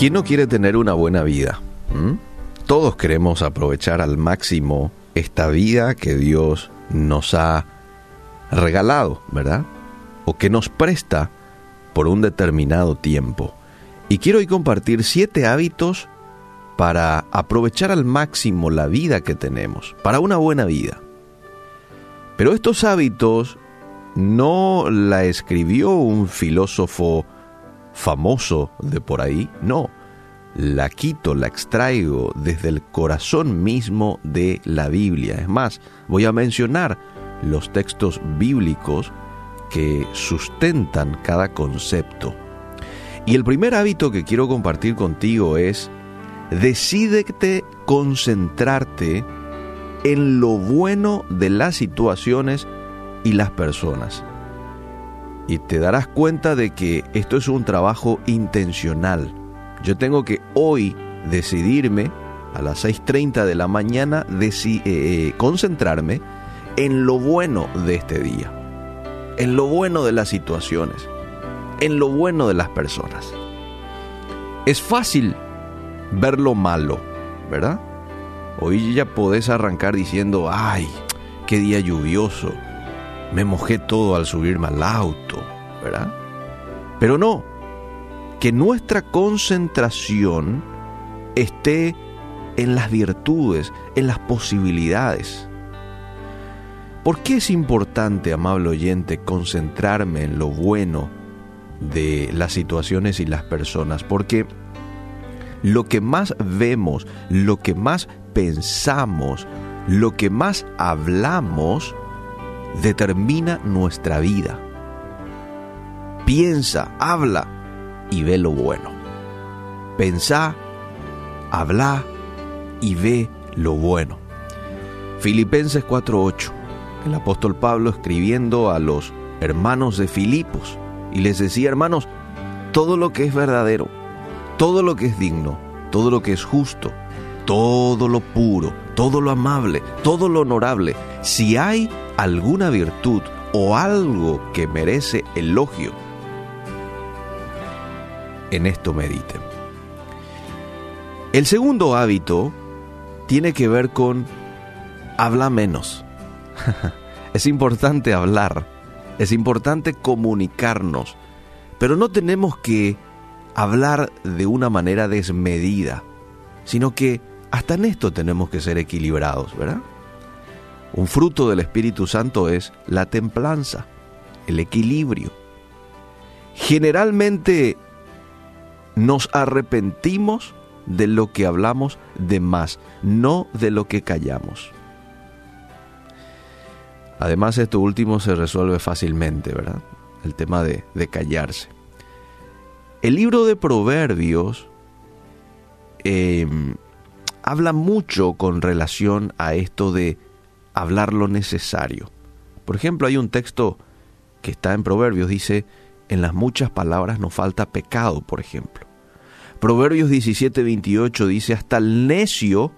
¿Quién no quiere tener una buena vida? ¿Mm? Todos queremos aprovechar al máximo esta vida que Dios nos ha regalado, ¿verdad? O que nos presta por un determinado tiempo. Y quiero hoy compartir siete hábitos para aprovechar al máximo la vida que tenemos, para una buena vida. Pero estos hábitos no la escribió un filósofo famoso de por ahí, no. La quito, la extraigo desde el corazón mismo de la Biblia. Es más, voy a mencionar los textos bíblicos que sustentan cada concepto. Y el primer hábito que quiero compartir contigo es, decídete concentrarte en lo bueno de las situaciones y las personas y te darás cuenta de que esto es un trabajo intencional. Yo tengo que hoy decidirme a las 6.30 de la mañana eh, eh, concentrarme en lo bueno de este día, en lo bueno de las situaciones, en lo bueno de las personas. Es fácil ver lo malo, ¿verdad? Hoy ya podés arrancar diciendo, ay, qué día lluvioso, me mojé todo al subirme al auto, ¿verdad? Pero no, que nuestra concentración esté en las virtudes, en las posibilidades. ¿Por qué es importante, amable oyente, concentrarme en lo bueno de las situaciones y las personas? Porque lo que más vemos, lo que más pensamos, lo que más hablamos, determina nuestra vida. Piensa, habla y ve lo bueno. Pensá, habla y ve lo bueno. Filipenses 4:8. El apóstol Pablo escribiendo a los hermanos de Filipos y les decía, hermanos, todo lo que es verdadero, todo lo que es digno, todo lo que es justo, todo lo puro, todo lo amable, todo lo honorable, si hay alguna virtud o algo que merece elogio, en esto mediten. El segundo hábito tiene que ver con habla menos. es importante hablar, es importante comunicarnos, pero no tenemos que hablar de una manera desmedida, sino que hasta en esto tenemos que ser equilibrados, ¿verdad? Un fruto del Espíritu Santo es la templanza, el equilibrio. Generalmente nos arrepentimos de lo que hablamos de más, no de lo que callamos. Además, esto último se resuelve fácilmente, ¿verdad? El tema de, de callarse. El libro de Proverbios eh, habla mucho con relación a esto de hablar lo necesario. Por ejemplo, hay un texto que está en Proverbios, dice, en las muchas palabras no falta pecado, por ejemplo. Proverbios 17, 28 dice, hasta el necio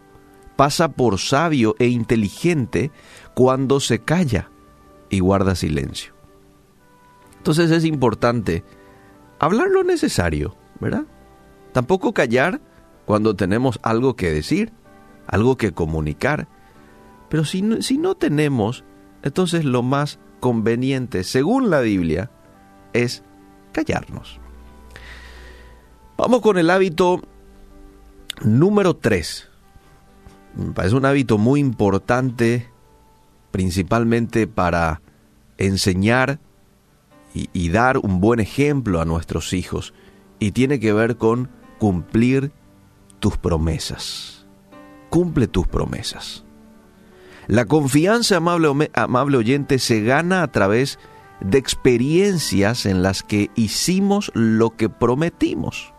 pasa por sabio e inteligente cuando se calla y guarda silencio. Entonces es importante hablar lo necesario, ¿verdad? Tampoco callar cuando tenemos algo que decir, algo que comunicar. Pero si no, si no tenemos, entonces lo más conveniente, según la Biblia, es callarnos. Vamos con el hábito número 3. Me parece un hábito muy importante, principalmente para enseñar y, y, dar un buen ejemplo a nuestros hijos. Y tiene que ver con cumplir tus promesas. Cumple tus promesas. La confianza, amable, amable oyente, se gana a través de experiencias en las que hicimos lo que prometimos.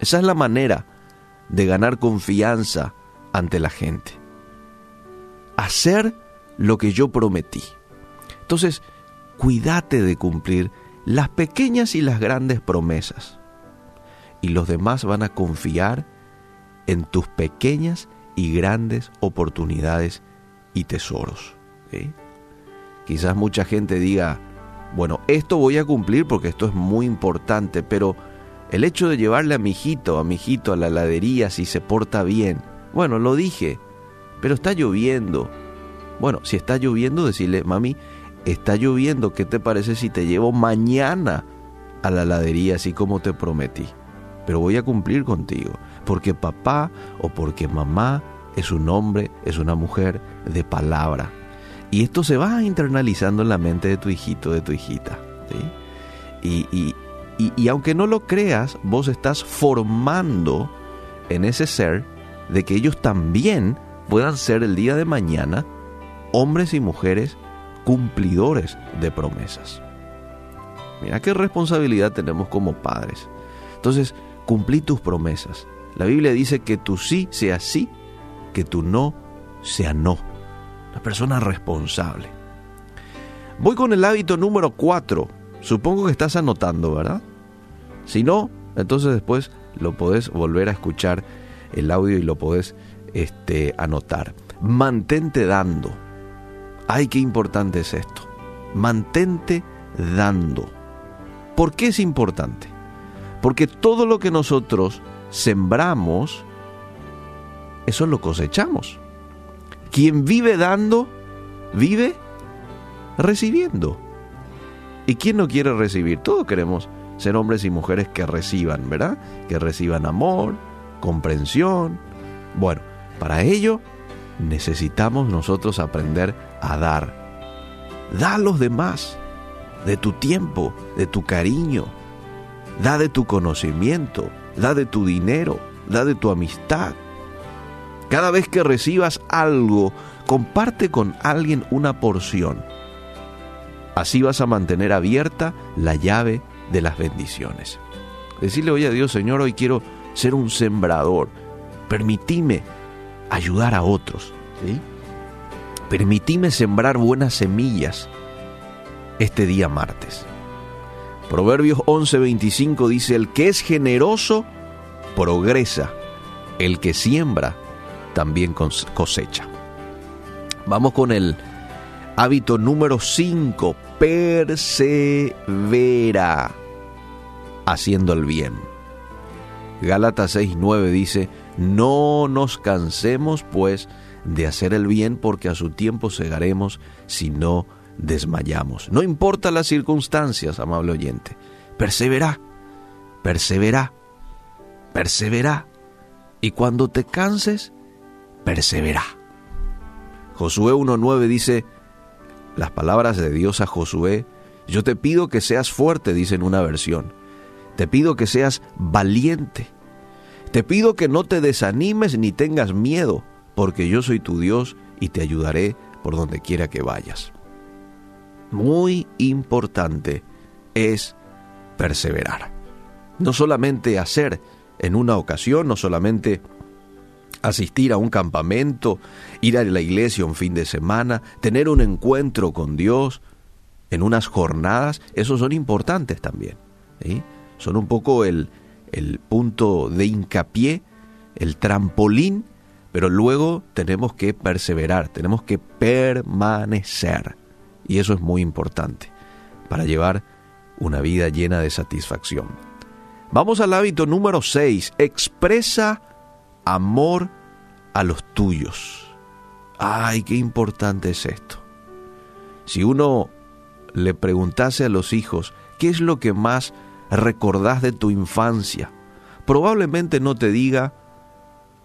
Esa es la manera de ganar confianza ante la gente. Hacer lo que yo prometí. Entonces, cuídate de cumplir las pequeñas y las grandes promesas. Y los demás van a confiar en tus pequeñas y grandes oportunidades y tesoros. Quizás mucha gente diga, bueno, esto voy a cumplir porque esto es muy importante, pero El hecho de llevarle a mi hijito, a mi hijito a la heladería si se porta bien. Bueno, lo dije, pero está lloviendo. Bueno, si está lloviendo, decirle, mami, está lloviendo, ¿qué te parece si te llevo mañana a la heladería así como te prometí? Pero voy a cumplir contigo, porque papá o porque mamá es un hombre, es una mujer de palabra. Y esto se va internalizando en la mente de tu hijito, de tu hijita. Y, y, aunque no lo creas, vos estás formando en ese ser de que ellos también puedan ser el día de mañana hombres y mujeres cumplidores de promesas. Mira qué responsabilidad tenemos como padres. Entonces, cumplí tus promesas. La Biblia dice que tu sí sea sí, que tu no sea no. La persona responsable. Voy con el hábito número 4. Supongo que estás anotando, ¿verdad? Si no, entonces después lo podés volver a escuchar el audio y lo podés este, anotar. Mantente dando. Ay, qué importante es esto. Mantente dando. ¿Por qué es importante? Porque todo lo que nosotros sembramos, eso lo cosechamos. Quien vive dando, vive recibiendo. ¿Y quién no quiere recibir? Todos queremos ser hombres y mujeres que reciban, ¿verdad? Que reciban amor, comprensión. Bueno, para ello necesitamos nosotros aprender a dar. Da a los demás de tu tiempo, de tu cariño, da de tu conocimiento, da de tu dinero, da de tu amistad. Cada vez que recibas algo, comparte con alguien una porción. Así vas a mantener abierta la llave de las bendiciones. Decirle hoy a Dios, Señor, hoy quiero ser un sembrador. Permitime ayudar a otros. ¿sí? Permitime sembrar buenas semillas este día martes. Proverbios 11:25 dice, el que es generoso progresa, el que siembra también cosecha. Vamos con el hábito número 5, persevera haciendo el bien. Gálatas 6:9 dice, no nos cansemos pues de hacer el bien porque a su tiempo segaremos si no desmayamos. No importa las circunstancias, amable oyente, persevera, persevera, persevera. Y cuando te canses, persevera. Josué 1.9 dice, las palabras de Dios a Josué, yo te pido que seas fuerte, dice en una versión, te pido que seas valiente, te pido que no te desanimes ni tengas miedo, porque yo soy tu Dios y te ayudaré por donde quiera que vayas muy importante es perseverar. No solamente hacer en una ocasión, no solamente asistir a un campamento, ir a la iglesia un fin de semana, tener un encuentro con Dios en unas jornadas, esos son importantes también. Son un poco el, el punto de hincapié, el trampolín, pero luego tenemos que perseverar, tenemos que permanecer. Y eso es muy importante para llevar una vida llena de satisfacción. Vamos al hábito número 6. Expresa amor a los tuyos. Ay, qué importante es esto. Si uno le preguntase a los hijos, ¿qué es lo que más recordás de tu infancia? Probablemente no te diga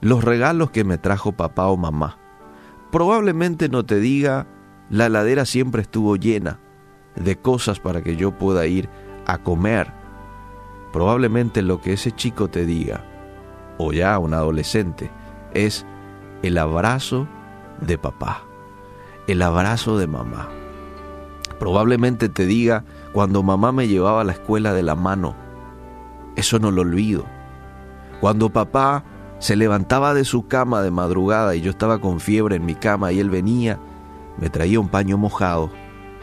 los regalos que me trajo papá o mamá. Probablemente no te diga la ladera siempre estuvo llena de cosas para que yo pueda ir a comer. Probablemente lo que ese chico te diga, o ya un adolescente, es el abrazo de papá, el abrazo de mamá. Probablemente te diga cuando mamá me llevaba a la escuela de la mano. Eso no lo olvido. Cuando papá se levantaba de su cama de madrugada y yo estaba con fiebre en mi cama y él venía me traía un paño mojado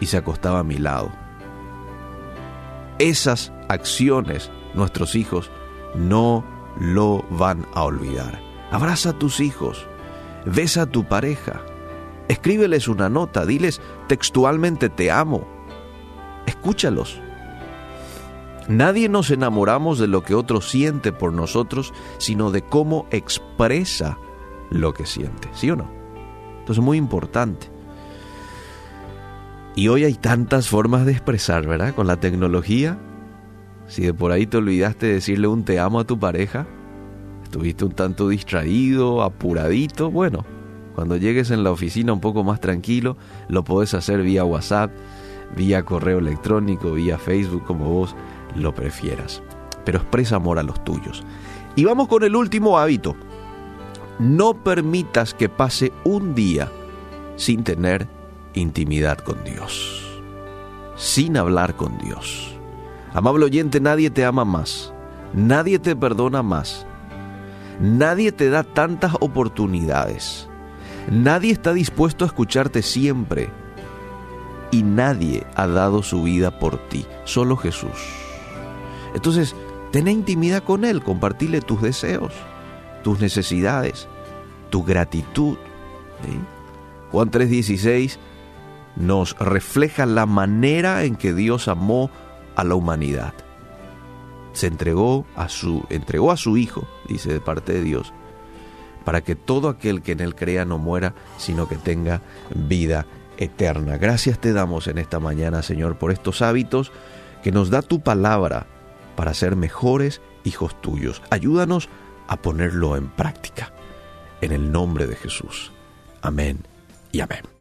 y se acostaba a mi lado. Esas acciones nuestros hijos no lo van a olvidar. Abraza a tus hijos, besa a tu pareja, escríbeles una nota, diles textualmente te amo, escúchalos. Nadie nos enamoramos de lo que otro siente por nosotros, sino de cómo expresa lo que siente, ¿sí o no? Entonces es muy importante. Y hoy hay tantas formas de expresar, ¿verdad? Con la tecnología. Si de por ahí te olvidaste de decirle un te amo a tu pareja, estuviste un tanto distraído, apuradito, bueno, cuando llegues en la oficina un poco más tranquilo, lo podés hacer vía WhatsApp, vía correo electrónico, vía Facebook, como vos lo prefieras. Pero expresa amor a los tuyos. Y vamos con el último hábito. No permitas que pase un día sin tener intimidad con Dios. Sin hablar con Dios. Amable oyente, nadie te ama más. Nadie te perdona más. Nadie te da tantas oportunidades. Nadie está dispuesto a escucharte siempre. Y nadie ha dado su vida por ti. Solo Jesús. Entonces, ten intimidad con Él, compartirle tus deseos, tus necesidades, tu gratitud. Juan 3:16 nos refleja la manera en que Dios amó a la humanidad. Se entregó a su entregó a su hijo, dice de parte de Dios, para que todo aquel que en él crea no muera, sino que tenga vida eterna. Gracias te damos en esta mañana, Señor, por estos hábitos que nos da tu palabra para ser mejores hijos tuyos. Ayúdanos a ponerlo en práctica. En el nombre de Jesús. Amén y amén.